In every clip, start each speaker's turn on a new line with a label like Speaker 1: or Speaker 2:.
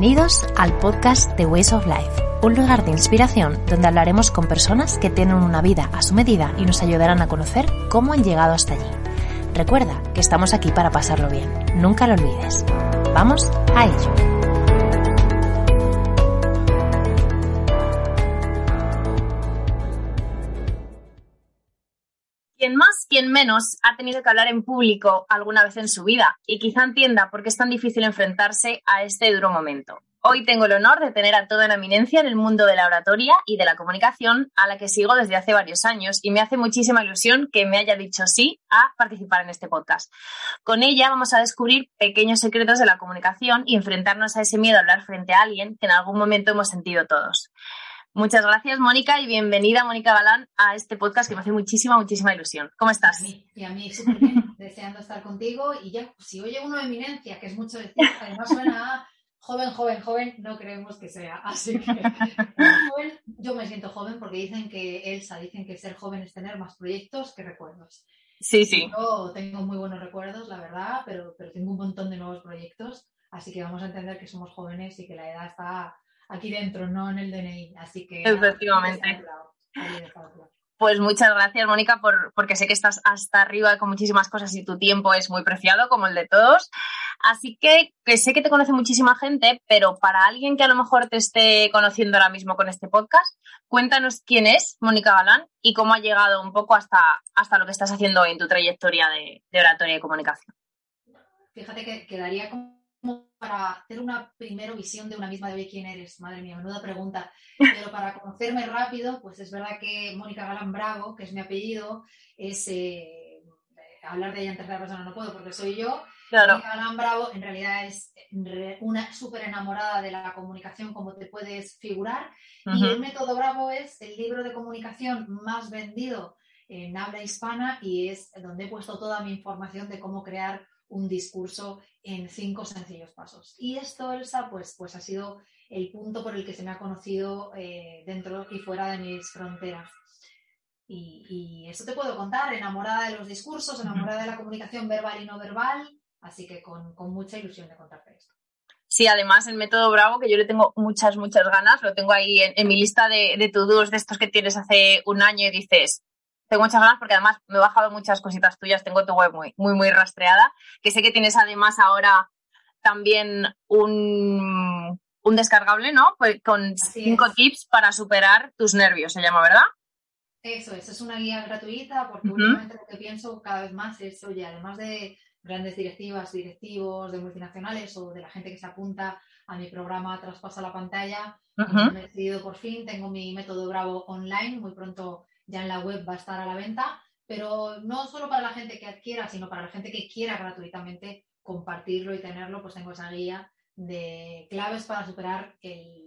Speaker 1: Bienvenidos al podcast The Ways of Life, un lugar de inspiración donde hablaremos con personas que tienen una vida a su medida y nos ayudarán a conocer cómo han llegado hasta allí. Recuerda que estamos aquí para pasarlo bien, nunca lo olvides. Vamos a ello.
Speaker 2: Quien más, quien menos ha tenido que hablar en público alguna vez en su vida y quizá entienda por qué es tan difícil enfrentarse a este duro momento. Hoy tengo el honor de tener a toda una eminencia en el mundo de la oratoria y de la comunicación, a la que sigo desde hace varios años y me hace muchísima ilusión que me haya dicho sí a participar en este podcast. Con ella vamos a descubrir pequeños secretos de la comunicación y enfrentarnos a ese miedo a hablar frente a alguien que en algún momento hemos sentido todos. Muchas gracias, Mónica, y bienvenida, Mónica Galán, a este podcast que me hace muchísima, muchísima ilusión. ¿Cómo estás?
Speaker 3: Y a mí, súper bien, deseando estar contigo. Y ya, si oye uno eminencia, que es mucho decir, además suena a joven, joven, joven, no creemos que sea. Así que, joven, yo me siento joven porque dicen que, Elsa, dicen que ser joven es tener más proyectos que recuerdos.
Speaker 2: Sí, sí.
Speaker 3: Yo tengo muy buenos recuerdos, la verdad, pero, pero tengo un montón de nuevos proyectos. Así que vamos a entender que somos jóvenes y que la edad está aquí dentro, no en el DNI. Así que.
Speaker 2: Efectivamente. Pues muchas gracias, Mónica, por, porque sé que estás hasta arriba con muchísimas cosas y tu tiempo es muy preciado, como el de todos. Así que, que sé que te conoce muchísima gente, pero para alguien que a lo mejor te esté conociendo ahora mismo con este podcast, cuéntanos quién es Mónica Galán y cómo ha llegado un poco hasta, hasta lo que estás haciendo en tu trayectoria de, de oratoria y comunicación.
Speaker 3: Fíjate que quedaría como para hacer una primera visión de una misma de quién eres. Madre mía, menuda pregunta. Pero para conocerme rápido, pues es verdad que Mónica Galán Bravo, que es mi apellido, es eh, hablar de ella en tercera persona no puedo porque soy yo.
Speaker 2: Claro.
Speaker 3: Mónica Galán Bravo en realidad es una súper enamorada de la comunicación, como te puedes figurar.
Speaker 2: Uh -huh.
Speaker 3: Y el método Bravo es el libro de comunicación más vendido en habla hispana y es donde he puesto toda mi información de cómo crear un discurso en cinco sencillos pasos. Y esto, Elsa, pues, pues ha sido el punto por el que se me ha conocido eh, dentro y fuera de mis fronteras. Y, y, eso te puedo contar, enamorada de los discursos, enamorada de la comunicación verbal y no verbal, así que con, con mucha ilusión de contarte esto.
Speaker 2: Sí, además el método Bravo, que yo le tengo muchas, muchas ganas, lo tengo ahí en, en mi lista de, de to-dos de estos que tienes hace un año y dices, tengo muchas ganas porque además me he bajado muchas cositas tuyas, tengo tu web muy, muy, muy rastreada, que sé que tienes además ahora también un, un descargable, ¿no? Pues con
Speaker 3: Así
Speaker 2: cinco
Speaker 3: es.
Speaker 2: tips para superar tus nervios, se llama, ¿verdad?
Speaker 3: Eso es, es una guía gratuita porque
Speaker 2: Ujú.
Speaker 3: últimamente lo que pienso cada vez más es, oye, además de grandes directivas, directivos de multinacionales o de la gente que se apunta a mi programa Traspasa la pantalla, pues me he decidido por fin, tengo mi método Bravo online, muy pronto ya en la web va a estar a la venta, pero no solo para la gente que adquiera, sino para la gente que quiera gratuitamente compartirlo y tenerlo, pues tengo esa guía de claves para superar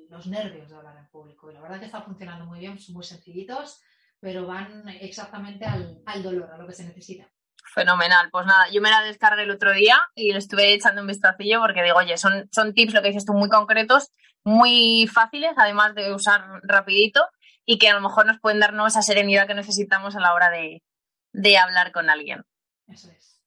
Speaker 3: los nervios de hablar en público. Y la verdad que está funcionando muy bien, son muy sencillitos, pero van exactamente al, dolor, a lo que se necesita.
Speaker 2: Fenomenal, pues nada, yo me la descargué el otro día y le estuve echando un vistacillo porque digo, oye, son, son tips, lo que dices tú, muy concretos, muy fáciles, además de usar rapidito y que a lo mejor nos pueden darnos esa serenidad que necesitamos a la hora de, de hablar con alguien.
Speaker 3: Eso es.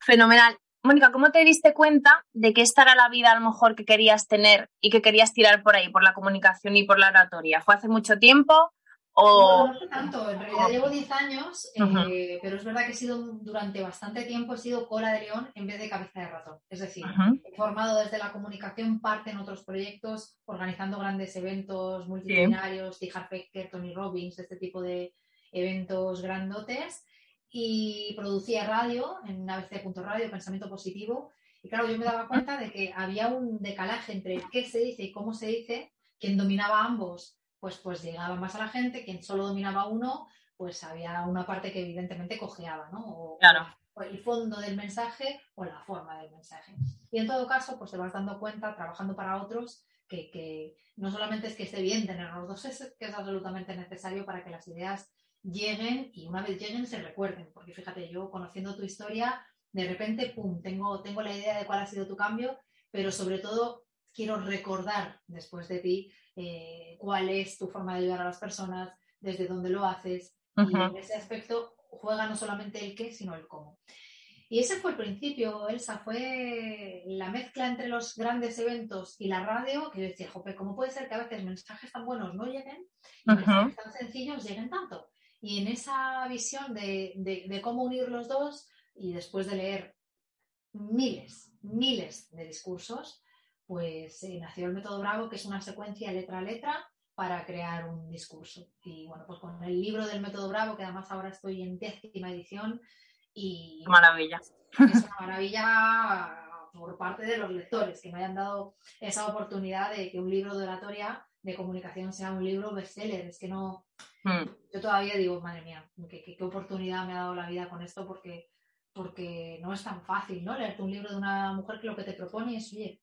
Speaker 2: Fenomenal. Mónica, ¿cómo te diste cuenta de que esta era la vida a lo mejor que querías tener y que querías tirar por ahí, por la comunicación y por la oratoria? ¿Fue hace mucho tiempo o...?
Speaker 3: No, no tanto, en realidad llevo 10 años, eh,
Speaker 2: Ujú.
Speaker 3: pero es verdad que he sido durante bastante tiempo he sido cola de león en vez de cabeza de ratón. Es decir,
Speaker 2: Ujú.
Speaker 3: he formado desde la comunicación parte en otros proyectos, organizando grandes eventos multitudinarios, T. Harv Eker, Tony Robbins, este tipo de eventos grandotes, y producía radio en abc.radio, Pensamiento Positivo, y claro, yo me daba cuenta de que había un decalaje entre qué se dice y cómo se dice, quien dominaba ambos pues, pues llegaba más a la gente, quien solo dominaba uno, pues había una parte que evidentemente cojeaba, ¿no?
Speaker 2: claro.
Speaker 3: o el fondo del mensaje o la forma del mensaje. Y en todo caso, pues te vas dando cuenta, trabajando para otros, que, que no solamente es que esté bien tener los dos, es que es absolutamente necesario para que las ideas lleguen y una vez lleguen se recuerden. Porque fíjate, yo conociendo tu historia, de repente, pum, tengo, tengo la idea de cuál ha sido tu cambio, pero sobre todo quiero recordar después de ti eh, cuál es tu forma de ayudar a las personas, desde dónde lo haces. Y en ese aspecto juega no solamente el qué, sino el cómo. Y ese fue el principio, Elsa, fue la mezcla entre los grandes eventos y la radio, que yo decía, jope, ¿cómo puede ser que a veces mensajes tan buenos no lleguen y mensajes tan sencillos lleguen tanto? Y en esa visión de, cómo unir los dos y después de leer miles, miles de discursos, pues eh, nació el método Bravo, que es una secuencia letra a letra para crear un discurso. Y bueno, pues con el libro del método Bravo, que además ahora estoy en décima edición, y
Speaker 2: maravilla.
Speaker 3: Es una maravilla por parte de los lectores que me hayan dado esa oportunidad de que un libro de oratoria de comunicación sea un libro bestseller. Es que no, hmm. yo todavía digo, madre mía, qué, oportunidad me ha dado la vida con esto porque, porque no es tan fácil, ¿no? Leerte un libro de una mujer que lo que te propone es, oye,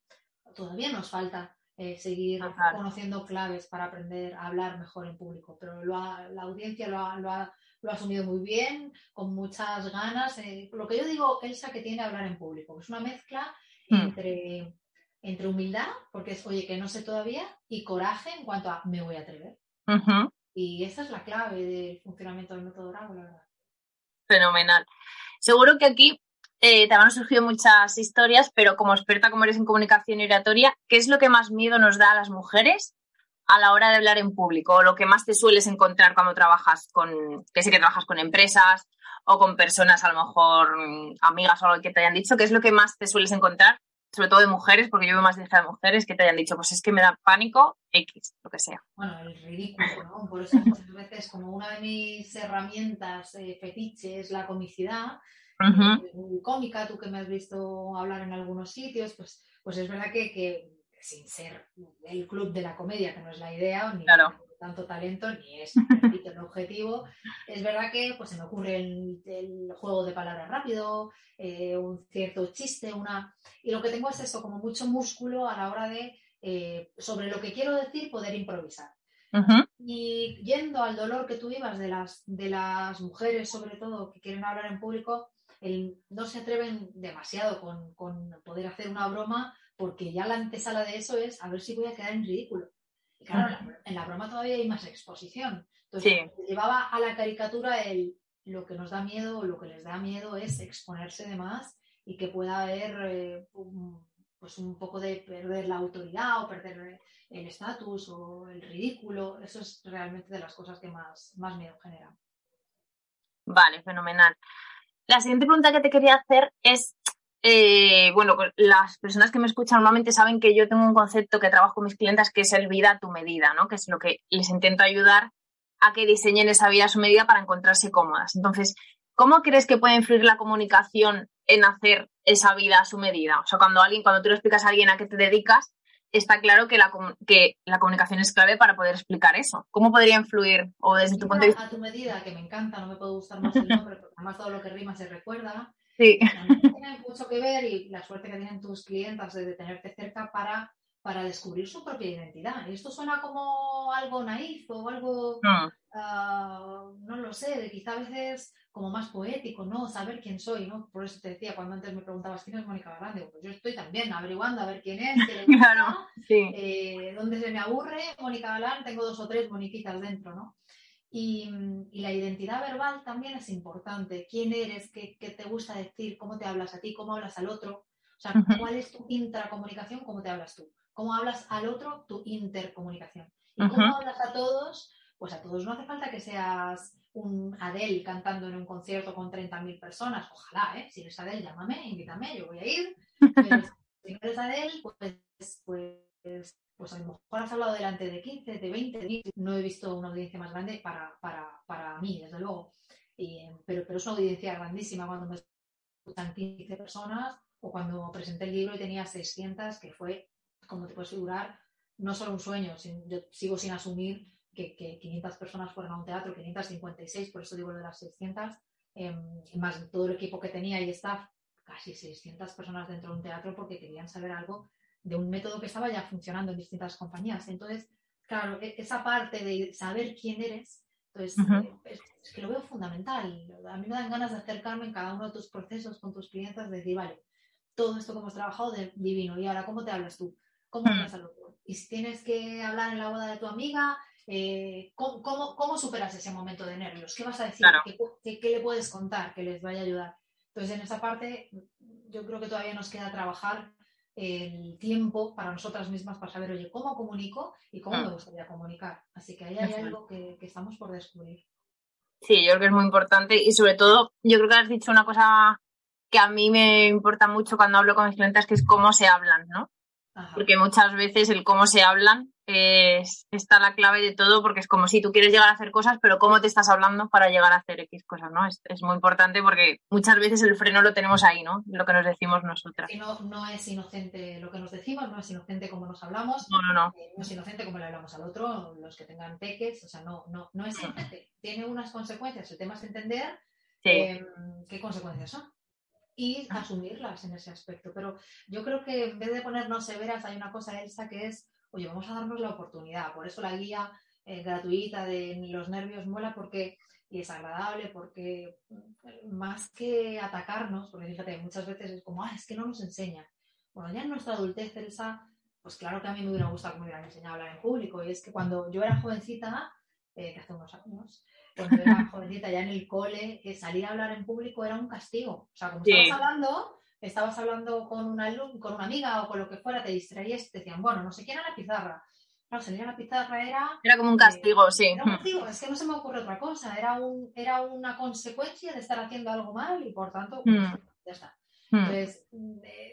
Speaker 3: todavía nos falta eh, seguir conociendo claves para aprender a hablar mejor en público, pero la audiencia lo ha, lo ha lo ha asumido muy bien, con muchas ganas. Eh, lo que yo digo, Elsa, que tiene hablar en público, es una mezcla hmm. entre, entre humildad, porque es, oye, que no sé todavía, y coraje en cuanto a me voy a atrever. Y esa es la clave del funcionamiento del método Bravo, la verdad.
Speaker 2: Fenomenal. Seguro que aquí eh, te han surgido muchas historias, pero como experta como eres en comunicación oratoria, ¿qué es lo que más miedo nos da a las mujeres a la hora de hablar en público o lo que más te sueles encontrar cuando trabajas con, que sé que trabajas con empresas o con personas a lo mejor mm, amigas o algo que te hayan dicho, ¿qué es lo que más te sueles encontrar? Sobre todo de mujeres, porque yo veo más dirigida de mujeres que te hayan dicho, pues es que me da pánico X, lo que sea.
Speaker 3: Bueno, el ridículo, ¿no? Por eso muchas veces, como una de mis herramientas eh, fetiche es la comicidad, cómica, tú que me has visto hablar en algunos sitios, pues, pues es verdad que, que sin ser el club de la comedia, que no es la idea, ni tanto talento, ni es el objetivo, es verdad que pues, se me ocurre el, juego de palabras rápido, eh, un cierto chiste, una... Y lo que tengo es eso, como mucho músculo a la hora de, eh, sobre lo que quiero decir, poder improvisar. Y yendo al dolor que tú ibas de las, de las mujeres, sobre todo, que quieren hablar en público, no se atreven demasiado con, con, poder hacer una broma porque ya la antesala de eso es a ver si voy a quedar en ridículo. Y claro, en la broma todavía hay más exposición. Entonces, llevaba a la caricatura el lo que nos da miedo, lo que les da miedo es exponerse de más y que pueda haber eh, un, pues un poco de perder la autoridad o perder el estatus o el ridículo. Eso es realmente de las cosas que más, más miedo generan.
Speaker 2: Vale, fenomenal. La siguiente pregunta que te quería hacer es eh, bueno, pues las personas que me escuchan normalmente saben que yo tengo un concepto que trabajo con mis clientes que es el vida a tu medida, ¿no? Que es lo que les intento ayudar a que diseñen esa vida a su medida para encontrarse cómodas. Entonces, ¿cómo crees que puede influir la comunicación en hacer esa vida a su medida? O sea, cuando alguien, cuando tú le explicas a alguien a qué te dedicas, está claro que la, que la comunicación es clave para poder explicar eso. ¿Cómo podría influir? O desde tu punto de vista.
Speaker 3: A tu medida, que me encanta, no me puede gustar más el nombre, porque además todo lo que rima se recuerda.
Speaker 2: Sí.
Speaker 3: Tiene mucho que ver y la suerte que tienen tus clientes de tenerte cerca para, para descubrir su propia identidad. Y esto suena como algo naif o algo, no, ah, no lo sé, quizá a veces como más poético, ¿no? Saber quién soy, ¿no? Por eso te decía, cuando antes me preguntabas quién es Mónica Grande, pues yo estoy también averiguando a ver quién es,
Speaker 2: claro, sí.
Speaker 3: eh, dónde se me aburre, Mónica Galán, tengo dos o tres moniquitas dentro, ¿no? Y, la identidad verbal también es importante. ¿Quién eres? ¿Qué, te gusta decir? ¿Cómo te hablas a ti? ¿Cómo hablas al otro? O sea, ¿cuál es tu intracomunicación? ¿Cómo te hablas tú? ¿Cómo hablas al otro? Tu intercomunicación. ¿Y cómo hablas a todos? Pues a todos no hace falta que seas un Adele cantando en un concierto con 30.000 personas. Ojalá, ¿eh? Si eres Adele, llámame, invítame, yo voy a ir. Pero si no eres Adele, pues, pues pues a lo mejor has hablado delante de 15, de 20, de 20. No he visto una audiencia más grande para, para, para mí, desde luego. pero, pero es una audiencia grandísima cuando me escuchan 15 personas o cuando presenté el libro y tenía 600, que fue, como te puedes figurar, no solo un sueño, yo sigo sin asumir que, 500 personas fueran a un teatro, 556, por eso digo lo de las 600, em, más todo el equipo que tenía y staff, casi 600 personas dentro de un teatro porque querían saber algo de un método que estaba ya funcionando en distintas compañías. Entonces, claro, e, esa parte de saber quién eres, entonces, pues, es, que lo veo fundamental. A mí me dan ganas de acercarme en cada uno de tus procesos con tus clientes, de decir, vale, todo esto que hemos trabajado de divino, y ahora, ¿cómo te hablas tú? ¿Cómo al otro? Y si tienes que hablar en la boda de tu amiga, eh, ¿cómo, superas ese momento de nervios? ¿Qué vas a decir? ¿Qué, ¿Qué, le puedes contar que les vaya a ayudar? Entonces, en esa parte, yo creo que todavía nos queda trabajar el tiempo para nosotras mismas para saber, oye, cómo comunico y cómo me gustaría comunicar. Así que ahí hay algo que, que, estamos por descubrir.
Speaker 2: Sí, yo creo que es muy importante y sobre todo, yo creo que has dicho una cosa que a mí me importa mucho cuando hablo con mis clientes, que es cómo se hablan, ¿no? Porque muchas veces el cómo se hablan es, está la clave de todo, porque es como si tú quieres llegar a hacer cosas, pero cómo te estás hablando para llegar a hacer X cosas, ¿no? Es, muy importante porque muchas veces el freno lo tenemos ahí, ¿no? Lo que nos decimos nosotras.
Speaker 3: no, no es inocente lo que nos decimos, no es inocente como nos hablamos,
Speaker 2: no, no, no.
Speaker 3: Eh, no es inocente como le hablamos al otro, los que tengan peques, o sea, no, no, no es inocente, tiene unas consecuencias, el tema es entender em, qué consecuencias son y asumirlas en ese aspecto. Pero yo creo que en vez de ponernos severas, hay una cosa, Elsa, que es, oye, vamos a darnos la oportunidad. Por eso la guía eh, gratuita de los nervios mola porque y es agradable porque mm, más que atacarnos, porque fíjate, muchas veces es como, ah, es que no nos enseña. Bueno, ya en nuestra adultez, Elsa, pues claro que a mí me hubiera gustado que me hubieran enseñado a hablar en público. Y es que cuando yo era jovencita, eh, que hace unos años, cuando era jovencita ya en el cole, que salir a hablar en público era un castigo. O sea, como estabas hablando, estabas hablando con una, con una amiga o con lo que fuera, te distraías te decían, bueno, no sé quién era la pizarra. Claro, salir a la pizarra era...
Speaker 2: Era como un castigo, sí.
Speaker 3: Era un castigo, es que no se me ocurre otra cosa. Era, un, era una consecuencia de estar haciendo algo mal y por tanto, pues, hmm. ya está. Hmm. Entonces,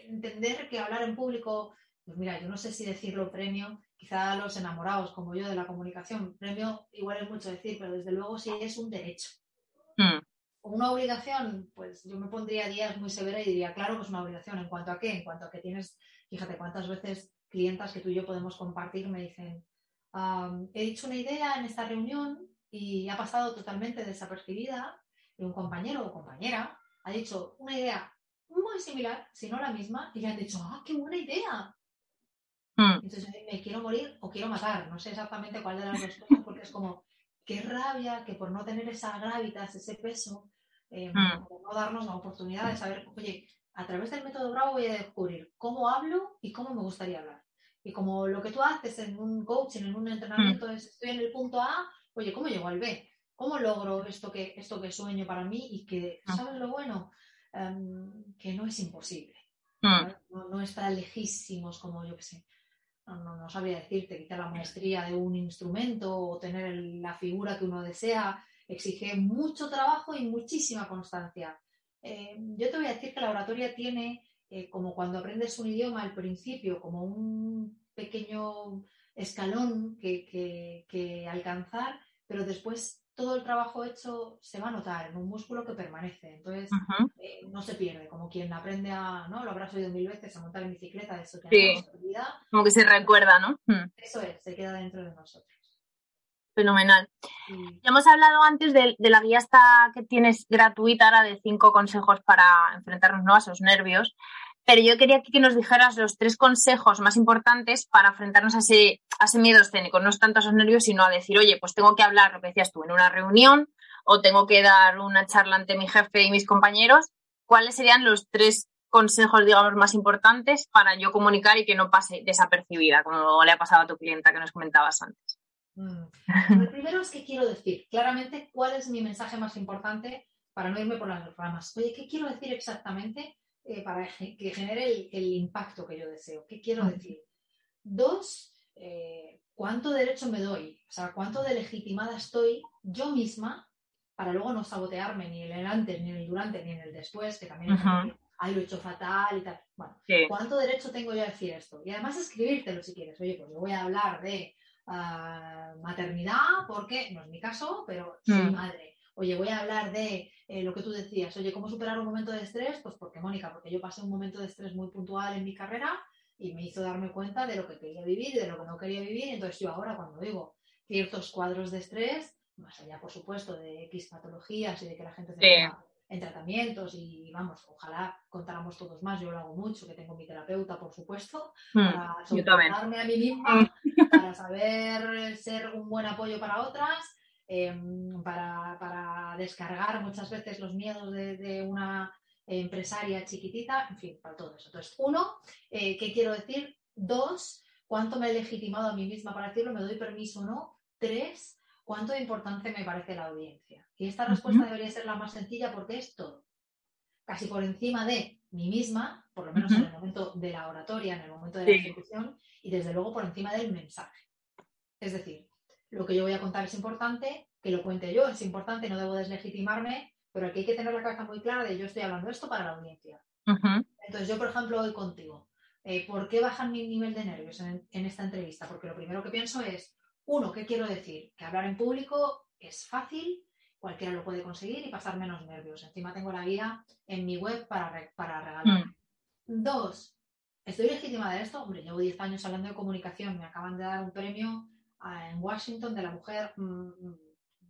Speaker 3: entender que hablar en público, pues mira, yo no sé si decirlo premio, quizá los enamorados como yo de la comunicación, premio igual es mucho decir, pero desde luego sí es un derecho. Hmm. Una obligación, pues yo me pondría días muy severa y diría, claro que es una obligación. ¿En cuanto a qué? En cuanto a que tienes, fíjate cuántas veces clientas que tú y yo podemos compartir me dicen, he dicho una idea en esta reunión y ha pasado totalmente desapercibida y un compañero o compañera ha dicho una idea muy similar, si no la misma, y le han dicho, ah, qué buena idea. Hmm. Entonces me quiero morir o quiero matar, no sé exactamente cuál de las dos cosas, porque es como, qué rabia que por no tener esa gravitas, ese peso, eh, hmm. no darnos la oportunidad de saber, oye, a través del método Bravo voy a descubrir cómo hablo y cómo me gustaría hablar. Y como lo que tú haces en un coaching, en un entrenamiento, hmm. es estoy en el punto A, oye, ¿cómo llego al B? ¿Cómo logro esto que, esto que sueño para mí y que, ¿sabes lo bueno? Em, que no es imposible. No, no está lejísimos como yo que sé no, no, sabría decirte, quizá la maestría de un instrumento o tener la figura que uno desea, exige mucho trabajo y muchísima constancia. Eh, yo te voy a decir que la oratoria tiene, eh, como cuando aprendes un idioma al principio, como un pequeño escalón que, que alcanzar, pero después todo el trabajo hecho se va a notar en un músculo que permanece. Entonces, eh, no se pierde, como quien aprende a, ¿no? Lo habrás oído mil veces, a montar en bicicleta, eso que
Speaker 2: sí. Como que se recuerda, ¿no?
Speaker 3: Eso es, se queda dentro de nosotros.
Speaker 2: Fenomenal. Ya hemos hablado antes de, la guía esta que tienes gratuita ahora de cinco consejos para enfrentarnos a esos nervios. Pero yo quería que nos dijeras los tres consejos más importantes para enfrentarnos a ese, miedo escénico, no es tanto a esos nervios, sino a decir, oye, pues tengo que hablar, lo que decías tú, en una reunión o tengo que dar una charla ante mi jefe y mis compañeros. ¿Cuáles serían los tres consejos, digamos, más importantes para yo comunicar y que no pase desapercibida, como le ha pasado a tu clienta que nos comentabas antes?
Speaker 3: Mm. Lo primero es que quiero decir claramente cuál es mi mensaje más importante para no irme por las ramas. Oye, ¿qué quiero decir exactamente? Eh, para que genere el, impacto que yo deseo. ¿Qué quiero decir? Dos, eh, ¿cuánto derecho me doy? O sea, ¿cuánto de legitimada estoy yo misma para luego no sabotearme ni en el antes, ni en el durante, ni en el después, que también uh lo he hecho fatal y tal. Bueno, ¿cuánto derecho tengo yo a decir esto? Y además escribírtelo si quieres. Oye, pues yo voy a hablar de ah, maternidad porque, no es mi caso, pero soy mm. madre oye, voy a hablar de eh, lo que tú decías, oye, ¿cómo superar un momento de estrés? Pues porque, Mónica, porque yo pasé un momento de estrés muy puntual en mi carrera y me hizo darme cuenta de lo que quería vivir y de lo que no quería vivir. Entonces yo ahora cuando digo ciertos cuadros de estrés, más allá, por supuesto, de X patologías y de que la gente se
Speaker 2: Sí.
Speaker 3: ponga en tratamientos y vamos, ojalá contáramos todos más, yo lo hago mucho, que tengo mi terapeuta, por supuesto,
Speaker 2: Mm,
Speaker 3: para soportarme a mí misma, para saber ser un buen apoyo para otras, em, para, para descargar muchas veces los miedos de, de una empresaria chiquitita, en fin, para todo eso. Entonces, uno, eh, ¿qué quiero decir? Dos, ¿cuánto me he legitimado a mí misma para decirlo? ¿Me doy permiso o no? Tres, ¿cuánto de importante me parece la audiencia? Y esta respuesta debería ser la más sencilla porque es todo. Casi por encima de mí misma, por lo menos en el momento de la oratoria, en el momento de la
Speaker 2: Sí.
Speaker 3: ejecución, y desde luego por encima del mensaje. Es decir, lo que yo voy a contar es importante, que lo cuente yo es importante, no debo deslegitimarme, pero aquí hay que tener la cabeza muy clara de yo estoy hablando esto para la audiencia. Entonces, yo, por ejemplo, hoy contigo, eh, ¿por qué bajan mi nivel de nervios en, en esta entrevista? Porque lo primero que pienso es, uno, ¿qué quiero decir? Que hablar en público es fácil, cualquiera lo puede conseguir y pasar menos nervios. Encima tengo la guía en mi web para, re- para regalar.
Speaker 2: Mm.
Speaker 3: Dos, ¿estoy legitimada de esto? Hombre, llevo 10 años hablando de comunicación, me acaban de dar un premio en Washington de la mujer mm,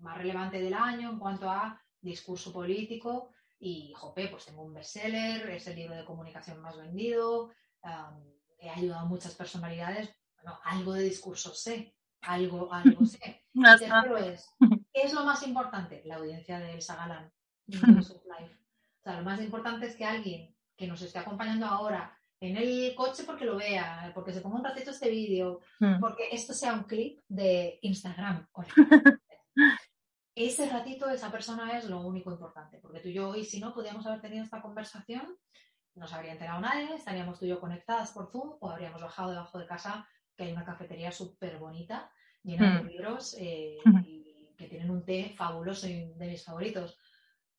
Speaker 3: más relevante del año en cuanto a discurso político y, jope, pues tengo un bestseller, es el libro de comunicación más vendido, am, he ayudado a muchas personalidades, bueno, algo de discurso sé, algo, algo sé. Y tercero es, ¿qué es lo más importante? La audiencia de Elsa Galán, Life. O sea, lo más importante es que alguien que nos esté acompañando ahora en el coche porque lo vea, porque se ponga un ratito este vídeo,
Speaker 2: Mm.
Speaker 3: porque esto sea un clip de Instagram. Ese ratito, esa persona es lo único importante, porque tú y yo hoy, si no, podíamos haber tenido esta conversación, no se habría enterado nadie, estaríamos tú y yo conectadas por Zoom o habríamos bajado debajo de casa, que hay una cafetería súper bonita, llena de
Speaker 2: Mm.
Speaker 3: libros eh, y que tienen un té fabuloso y de mis favoritos.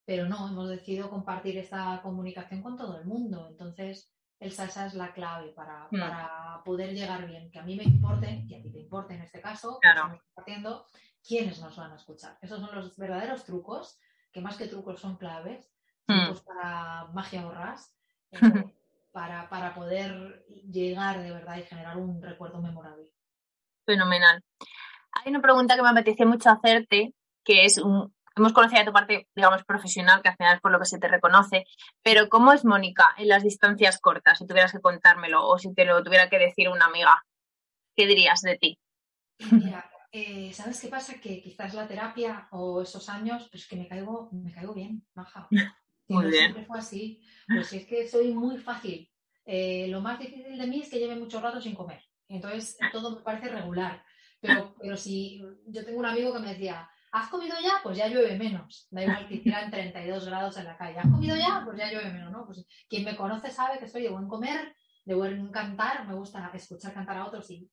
Speaker 3: Pero no, hemos decidido compartir esta comunicación con todo el mundo. Entonces, Elsa, esa es la clave para,
Speaker 2: Mm.
Speaker 3: para poder llegar bien. Que a mí me importe, y a ti te importe en este caso,
Speaker 2: Claro.
Speaker 3: compartiendo, quiénes nos van a escuchar. Esos son los verdaderos trucos, que más que trucos son claves,
Speaker 2: Mm.
Speaker 3: trucos para magia borrás, eh, para, para poder llegar de verdad y generar un recuerdo memorable.
Speaker 2: Fenomenal. Hay una pregunta que me apetece mucho hacerte, que es, un- hemos conocido tu parte, digamos, profesional, que al final es por lo que se te reconoce, pero ¿cómo es Mónica en las distancias cortas? Si tuvieras que contármelo o si te lo tuviera que decir una amiga, ¿qué dirías de ti?
Speaker 3: Mira, eh, ¿sabes qué pasa? Que quizás la terapia o esos años, pues que me caigo, me caigo bien, maja.
Speaker 2: Muy
Speaker 3: no
Speaker 2: bien.
Speaker 3: siempre fue así. Pues es que soy muy fácil. Eh, lo más difícil de mí es que lleve mucho rato sin comer. Entonces todo me parece regular. Pero, pero si yo tengo un amigo que me decía, ¿has comido ya? Pues ya llueve menos. Da igual que hicieran 32 grados en la calle. ¿Has comido ya? Pues ya llueve menos, ¿no? Pues quien me conoce sabe que soy de buen comer, de buen cantar. Me gusta escuchar cantar a otros y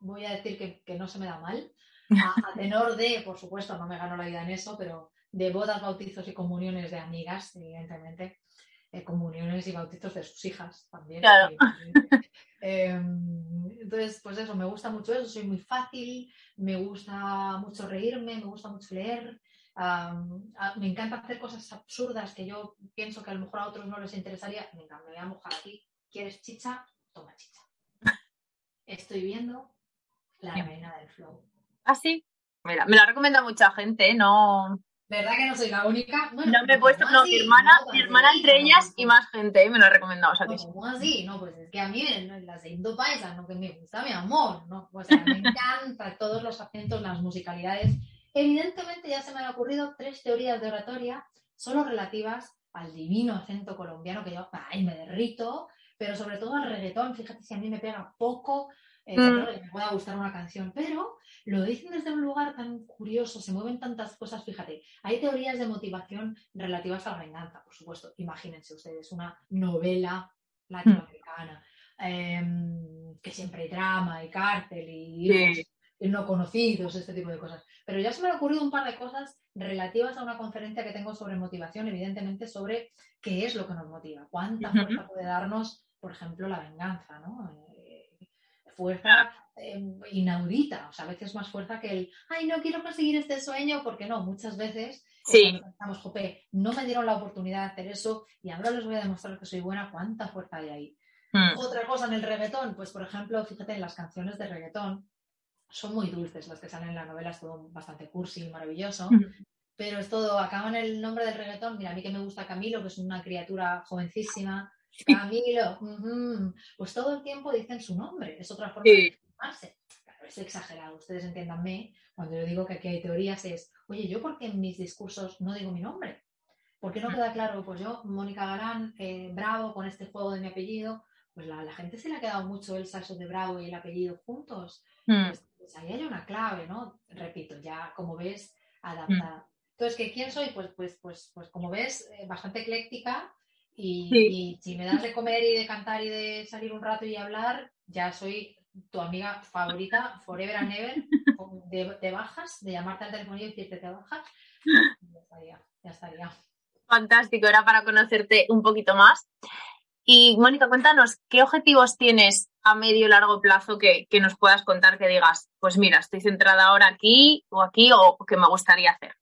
Speaker 3: voy a decir que, que no se me da mal. A, a tenor de, por supuesto, no me gano la vida en eso, pero de bodas, bautizos y comuniones de amigas, evidentemente. Eh, comuniones y bautizos de sus hijas también.
Speaker 2: Claro.
Speaker 3: Eh, entonces, pues eso, me gusta mucho eso, soy muy fácil, me gusta mucho reírme, me gusta mucho leer, a- me encanta hacer cosas absurdas que yo pienso que a lo mejor a otros no les interesaría. Venga, me voy a mojar aquí. ¿Quieres chicha? Toma chicha. Estoy viendo la reina del flow.
Speaker 2: ¿Ah, sí? Mira, me la recomienda mucha gente, ¿eh? no,
Speaker 3: ¿Verdad que no soy la única? Bueno,
Speaker 2: no me he puesto,
Speaker 3: ¿cómo
Speaker 2: no, mi
Speaker 3: así?
Speaker 2: hermana,
Speaker 3: No,
Speaker 2: mi hermana
Speaker 3: sí,
Speaker 2: entre
Speaker 3: no,
Speaker 2: ellas y más gente, ¿eh? me lo ha recomendado, o sea que sí.
Speaker 3: ¿cómo así? No, pues es que a mí de Indo Paisa, no que me gusta mi amor, ¿no? O sea, me encanta todos los acentos, las musicalidades. Evidentemente ya se me han ocurrido tres teorías de oratoria solo relativas al divino acento colombiano que yo, ay, me derrito, pero sobre todo al reggaetón, fíjate si a mí me pega poco, eh,
Speaker 2: Mm.
Speaker 3: que me pueda gustar una canción, pero lo dicen desde un lugar tan curioso, se mueven tantas cosas, fíjate, hay teorías de motivación relativas a la venganza, por supuesto, imagínense ustedes una novela latinoamericana, em, que siempre hay drama y cárcel y
Speaker 2: Sí.
Speaker 3: y no conocidos, este tipo de cosas. Pero ya se me han ocurrido un par de cosas relativas a una conferencia que tengo sobre motivación, evidentemente sobre qué es lo que nos motiva, cuánta fuerza puede darnos, por ejemplo, la venganza, ¿no? Fuerza eh, inaudita, o sea, a veces más fuerza que el, ay, no quiero conseguir este sueño, porque no, muchas veces es
Speaker 2: Sí.
Speaker 3: cuando pensamos, jope, no me dieron la oportunidad de hacer eso y ahora les voy a demostrar que soy buena, cuánta fuerza hay ahí.
Speaker 2: Mm,
Speaker 3: Otra cosa en el reggaetón, pues por ejemplo, fíjate en las canciones de reggaetón, son muy dulces las que salen en la novela, es todo bastante cursi, maravilloso, pero es todo, acaban el nombre del reggaetón, mira, a mí que me gusta Camilo, que es una criatura jovencísima, Camilo, pues todo el tiempo dicen su nombre, es otra forma de llamarse. Claro, es exagerado, ustedes entiéndanme, cuando yo digo que aquí hay teorías es, oye, ¿yo por qué en mis discursos no digo mi nombre? ¿Por qué no queda claro? Pues yo, Mónica Galán, eh, bravo con este juego de mi apellido, pues la, la, gente se le ha quedado mucho el salso de bravo y el apellido juntos. Mm. Pues, pues, ahí hay una clave, ¿no? Repito, ya como ves, adaptada. Mm. Entonces, ¿qué, ¿quién soy? Pues, pues, pues, pues como ves, eh, bastante ecléctica y, si me das de comer y de cantar y de salir un rato y hablar, ya soy tu amiga favorita, forever and ever, de, bajas, de llamarte al teléfono y decirte te bajas. Ya estaría, ya estaría.
Speaker 2: Fantástico, era para conocerte un poquito más. Y Mónica, cuéntanos, ¿qué objetivos tienes a medio y largo plazo que, nos puedas contar que digas, pues mira, estoy centrada ahora aquí o aquí o que me gustaría hacer?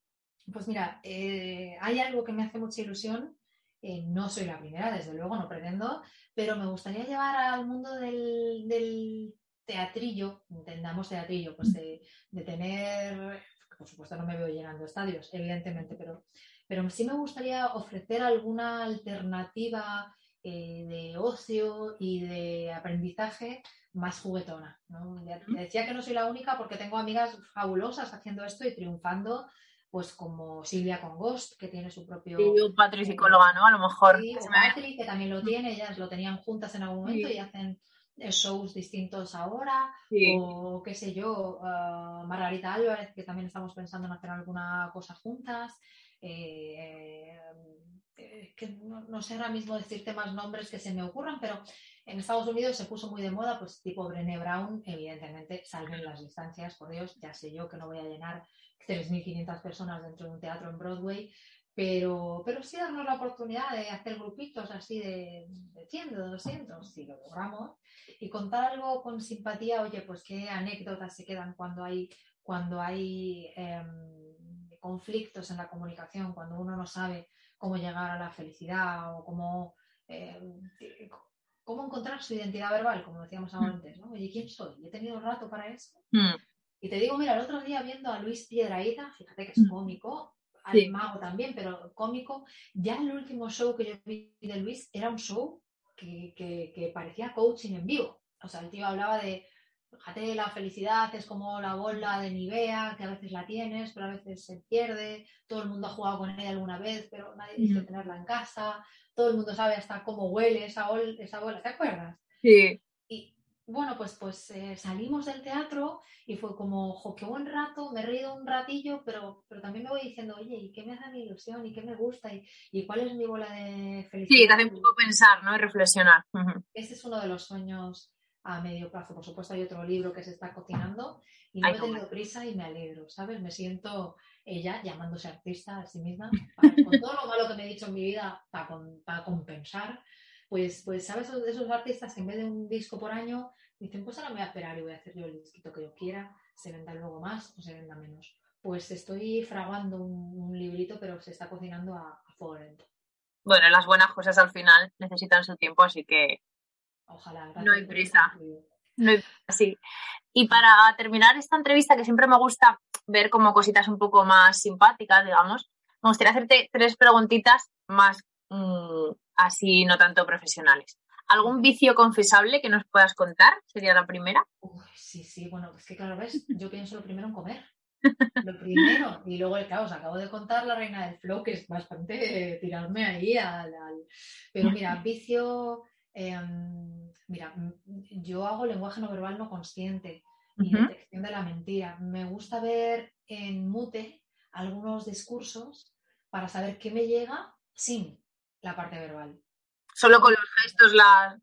Speaker 3: Pues mira, eh, hay algo que me hace mucha ilusión eh, no soy la primera, desde luego, no pretendo, pero me gustaría llevar al mundo del, teatrillo, entendamos teatrillo, pues de, tener, por supuesto no me veo llenando estadios, evidentemente, pero, pero sí me gustaría ofrecer alguna alternativa eh, de ocio y de aprendizaje más juguetona. decía que no soy la única porque tengo amigas fabulosas haciendo esto y triunfando pues como Silvia Congost, que tiene su propio...
Speaker 2: Y un Patri psicóloga, ¿no? A lo mejor.
Speaker 3: Sí, Patri, que también lo tiene, ellas lo tenían juntas en algún momento y hacen eh, shows distintos ahora, o qué sé yo, uh, Margarita Álvarez, que también estamos pensando en hacer alguna cosa juntas. Eh, eh, que no, sé ahora mismo decirte más nombres que se me ocurran, pero en Estados Unidos se puso muy de moda, pues tipo Brené Brown, evidentemente, salven las distancias, por Dios, ya sé yo que no voy a llenar 3.500 personas dentro de un teatro en Broadway, pero, pero sí darnos la oportunidad de hacer grupitos así de, de 100, de 200, si lo logramos, y contar algo con simpatía, oye, pues qué anécdotas se quedan cuando hay, cuando hay em, conflictos en la comunicación, cuando uno no sabe cómo llegar a la felicidad o cómo, em, cómo encontrar su identidad verbal, como decíamos mm. antes, ¿no? Oye, ¿quién soy? ¿He tenido rato para eso? Mm. Y te digo, mira, el otro día viendo a Luis Piedraíta, fíjate que es mm. cómico, al mago también, pero cómico, ya el último show que yo vi de Luis era un show que, parecía coaching en vivo. O sea, el tío hablaba de, fíjate, la felicidad es como la bola de Nivea, que a veces la tienes, pero a veces se pierde, todo el mundo ha jugado con ella alguna vez, pero nadie dice tenerla en casa, todo el mundo sabe hasta cómo huele esa, esa bola, ¿te acuerdas?
Speaker 2: Sí
Speaker 3: bueno, pues, pues eh, salimos del teatro y fue como, ojo, qué buen rato, me he reído un ratillo, pero, pero también me voy diciendo, oye, ¿y qué me hace mi ilusión? ¿Y qué me gusta? ¿Y, cuál es mi bola de felicidad?
Speaker 2: Sí, te hace un poco pensar, ¿no? Y reflexionar.
Speaker 3: Ese es uno de los sueños a medio plazo. Por supuesto, hay otro libro que se está cocinando y no he tenido prisa y me alegro, ¿sabes? Me siento ella llamándose artista a sí misma, con todo lo malo que me he dicho en mi vida, para, para compensar pues, pues ¿sabes? Esos, esos artistas que en vez de un disco por año dicen, pues ahora me voy a esperar y voy a hacer yo el disquito que yo quiera, se venda luego más o se venda menos. Pues estoy fraguando un, librito, pero se está cocinando a, a, fuego lento.
Speaker 2: Bueno, las buenas cosas al final necesitan su tiempo, así que
Speaker 3: Ojalá,
Speaker 2: no hay prisa. No hay sí. Y para terminar esta entrevista, que siempre me gusta ver como cositas un poco más simpáticas, digamos, me gustaría hacerte tres preguntitas más mm, así no tanto profesionales. ¿Algún vicio confesable que nos puedas contar? Sería la primera.
Speaker 3: sí, sí, bueno, es que claro, ves, yo pienso lo primero en comer. Lo primero, y luego, claro, os acabo de contar la reina del flow, que es bastante tirarme ahí al. Pero mira, vicio. Em, mira, yo hago lenguaje no verbal no consciente y detección de la mentira. Me gusta ver en mute algunos discursos para saber qué me llega sin la parte verbal.
Speaker 2: Solo con los gestos, la...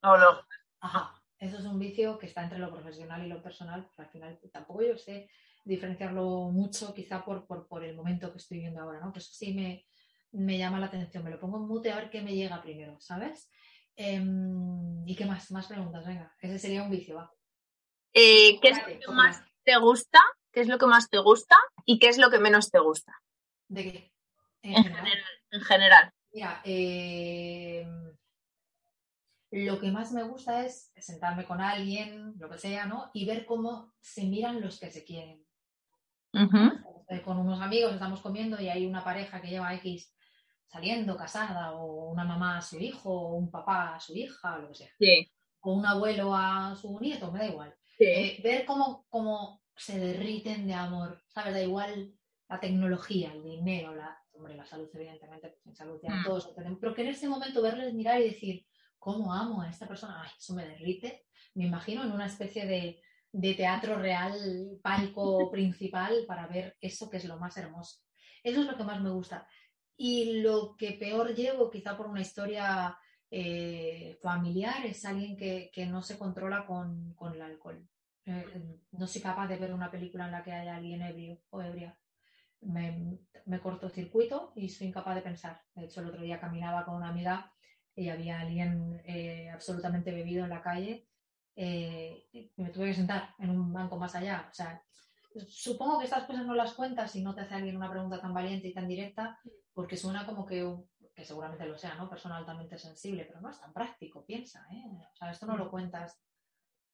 Speaker 3: Ajá. Eso es un vicio que está entre lo profesional y lo personal. Pues al final tampoco yo sé diferenciarlo mucho, quizá por, por, el momento que estoy viendo ahora, ¿no? Que eso sí me, me, llama la atención. Me lo pongo en mute a ver qué me llega primero, ¿sabes? Em, ¿Y qué más? Más preguntas, venga. Ese sería un vicio, va.
Speaker 2: Eh, ¿Qué es lo que más te gusta? ¿Qué es lo que más te gusta? ¿Y qué es lo que menos te gusta?
Speaker 3: ¿De qué?
Speaker 2: En, general. En general.
Speaker 3: Mira, eh, lo que más me gusta es sentarme con alguien, lo que sea, ¿no? Y ver cómo se miran los que se quieren. Con unos amigos estamos comiendo y hay una pareja que lleva X saliendo, casada, o una mamá a su hijo, o un papá a su hija, o lo que sea. O un abuelo a su nieto, me da igual. Eh, ver cómo, cómo se derriten de amor, ¿sabes? Da igual la tecnología, el dinero, la, hombre, la salud, evidentemente, pues en salud ya mm. todos pero que en ese momento verles mirar y decir, ¿cómo amo a esta persona? Ay, eso me derrite. Me imagino en una especie de, de teatro real, palco principal, para ver eso que es lo más hermoso. Eso es lo que más me gusta. Y lo que peor llevo, quizá por una historia eh, familiar, es alguien que, que, no se controla con, con el alcohol. Eh, no soy capaz de ver una película en la que haya alguien ebrio o ebria. Me, me corto circuito y soy incapaz de pensar. De hecho, el otro día caminaba con una amiga y había alguien eh, absolutamente bebido en la calle y me tuve que sentar en un banco más allá. O sea, supongo que estas cosas no las cuentas si no te hace alguien una pregunta tan valiente y tan directa, porque suena como que, que seguramente lo sea, ¿no? Persona altamente sensible, pero no es tan práctico, piensa, ¿eh? O sea, esto no lo cuentas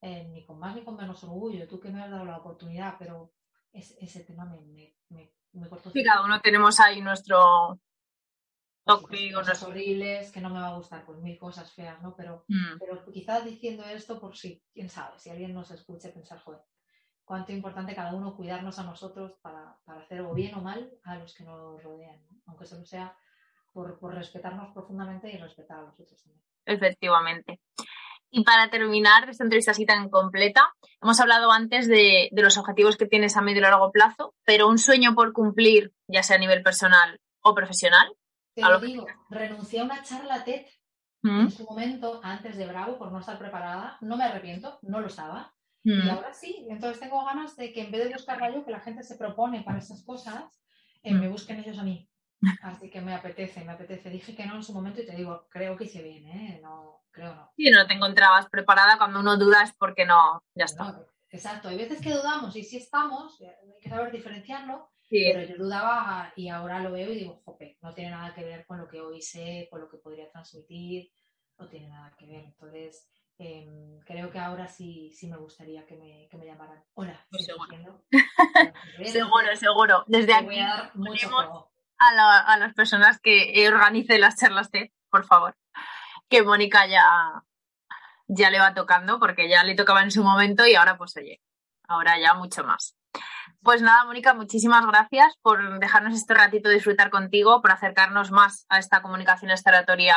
Speaker 3: eh, ni con más ni con menos orgullo, tú que me has dado la oportunidad, pero ese tema me, me, me, cortó.
Speaker 2: Sí, cada uno tenemos ahí nuestro
Speaker 3: toque, cosas horribles, que no me va a gustar, pues mil cosas feas, ¿no? Pero, mm. pero quizás diciendo esto por si, quién sabe, si alguien nos escuche pensar, joder, cuánto importante cada uno cuidarnos a nosotros para, hacer o bien o mal a los que nos rodean, aunque solo sea por, respetarnos profundamente y respetar a los otros también.
Speaker 2: Efectivamente. Y para terminar esta entrevista así tan completa, hemos hablado antes de, los objetivos que tienes a medio y largo plazo, pero un sueño por cumplir, ya sea a nivel personal o profesional.
Speaker 3: Te lo digo, renuncié a una charla TED ¿Mm? en su momento, antes de Bravo, por no estar preparada. No me arrepiento, no lo estaba. Y mm. ahora sí, entonces tengo ganas de que en vez de buscar yo, que la gente se propone para esas cosas, eh, me mm. busquen ellos a mí. Así que me apetece, me apetece. Dije que no en su momento y te digo, creo que hice bien, ¿eh? No, creo no.
Speaker 2: Sí, no te encontrabas preparada cuando uno duda es porque no, ya está.
Speaker 3: exacto, hay veces que dudamos y si estamos, eh, hay que saber diferenciarlo, pero yo dudaba y ahora lo veo y digo, jope, no tiene nada que ver con lo que hoy sé, con lo que podría transmitir, no tiene nada que ver. Entonces, Em, creo que ahora sí, sí me gustaría que me, que me llamaran. Hola,
Speaker 2: seguro. seguro, seguro. Desde aquí
Speaker 3: voy a dar mucho
Speaker 2: a, a, las personas que organicen las charlas TED, por favor. Que Mónica ya, ya le va tocando, porque ya le tocaba en su momento y ahora pues oye, ahora ya mucho más. Pues nada, Mónica, muchísimas gracias por dejarnos este ratito disfrutar contigo, por acercarnos más a esta comunicación estaratoria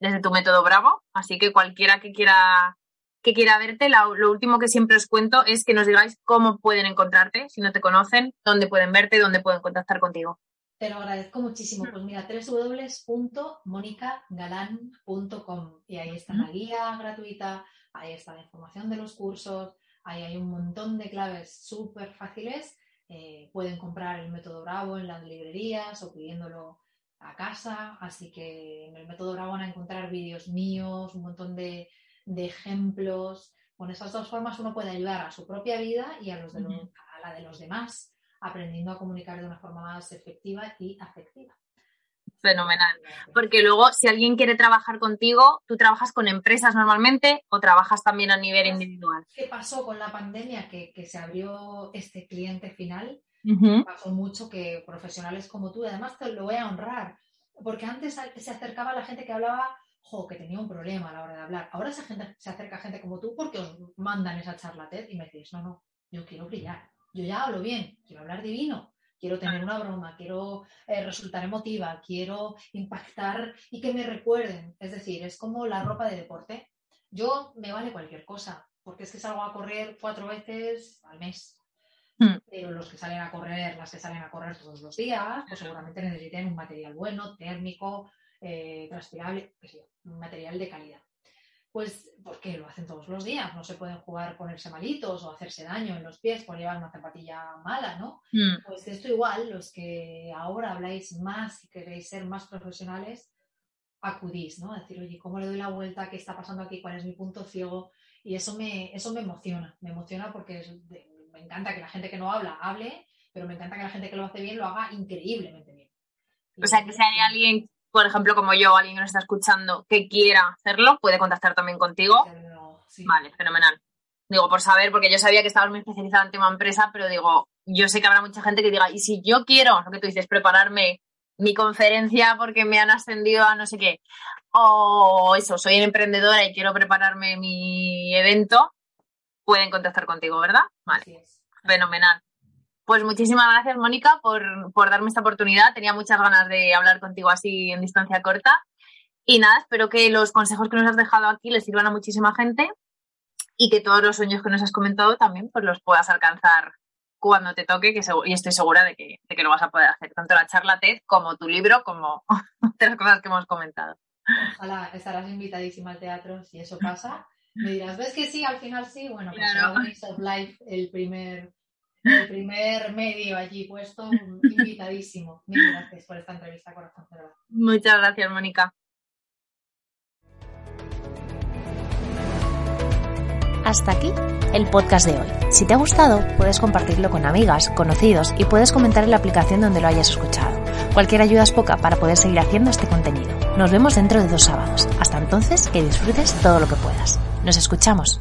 Speaker 2: desde tu método Bravo. Así que cualquiera que quiera que quiera verte, lo, último que siempre os cuento es que nos digáis cómo pueden encontrarte, si no te conocen, dónde pueden verte, dónde pueden contactar contigo.
Speaker 3: Te lo agradezco muchísimo. Pues mira, www.monicagalán.com y ahí está la guía gratuita, ahí está la información de los cursos, ahí hay un montón de claves súper fáciles. Eh, pueden comprar el método Bravo en las librerías o pidiéndolo a casa, así que en el método Bravo van a encontrar vídeos míos, un montón de, ejemplos. Con esas dos formas uno puede ayudar a su propia vida y a, los de a la de los demás, aprendiendo a comunicar de una forma más efectiva y afectiva.
Speaker 2: Fenomenal. Porque luego, si alguien quiere trabajar contigo, ¿tú trabajas con empresas normalmente o trabajas también a nivel individual?
Speaker 3: ¿Qué pasó con la pandemia? Que, que se abrió este cliente final Pasó mucho que profesionales como tú, además te lo voy a honrar, porque antes se acercaba la gente que hablaba, jo, que tenía un problema a la hora de hablar. Ahora se, gente, se acerca gente como tú porque os mandan esa charla TED y me decís, no, no, yo quiero brillar, yo ya hablo bien, quiero hablar divino, quiero tener una broma, quiero eh, resultar emotiva, quiero impactar y que me recuerden. Es decir, es como la ropa de deporte. Yo me vale cualquier cosa, porque es que salgo a correr cuatro veces al mes. Hmm. Pero los que salen a correr, las que salen a correr todos los días, pues seguramente necesiten un material bueno, térmico, eh, transpirable, un material de calidad. Pues porque lo hacen todos los días, no se pueden jugar, ponerse malitos o hacerse daño en los pies por llevar una zapatilla mala, ¿no? Hmm. Pues esto igual, los que ahora habláis más y queréis ser más profesionales, acudís, ¿no? A decir, oye, ¿cómo le doy la vuelta? ¿Qué está pasando aquí? ¿Cuál es mi punto ciego? Y eso me, eso me emociona, me emociona porque es de, me encanta que la gente que no habla hable, pero me encanta que la gente que lo hace bien lo haga increíblemente bien.
Speaker 2: o sea, que si hay alguien por ejemplo, como yo, alguien que nos está escuchando que quiera hacerlo, puede contactar también contigo. Vale, fenomenal. Digo, por saber, porque yo sabía que estabas muy especializada en tema empresa, pero digo, yo sé que habrá mucha gente que diga, y si yo quiero, lo que tú dices, prepararme mi conferencia porque me han ascendido a no sé qué, o eso, soy emprendedora y quiero prepararme mi evento, pueden contactar contigo, ¿verdad? Vale. Fenomenal. Pues muchísimas gracias, Mónica, por, por darme esta oportunidad. Tenía muchas ganas de hablar contigo así en distancia corta. Y nada, espero que los consejos que nos has dejado aquí les sirvan a muchísima gente y que todos los sueños que nos has comentado también pues los puedas alcanzar cuando te toque que y estoy segura de que, de que, lo vas a poder hacer, tanto la charla TED como tu libro, como otras cosas que hemos comentado.
Speaker 3: Ojalá estarás invitadísima al teatro si eso pasa. Me dirás, ¿ves que sí? Al final sí. Bueno, pues claro. of Life, el primer, el primer medio allí puesto, invitadísimo. Mil gracias por esta entrevista, corazón.
Speaker 2: Muchas gracias, Mónica.
Speaker 1: Hasta aquí el podcast de hoy. Si te ha gustado, puedes compartirlo con amigas, conocidos y puedes comentar en la aplicación donde lo hayas escuchado. Cualquier ayuda es poca para poder seguir haciendo este contenido. Nos vemos dentro de dos sábados. Hasta entonces, que disfrutes todo lo que puedas. Nos escuchamos.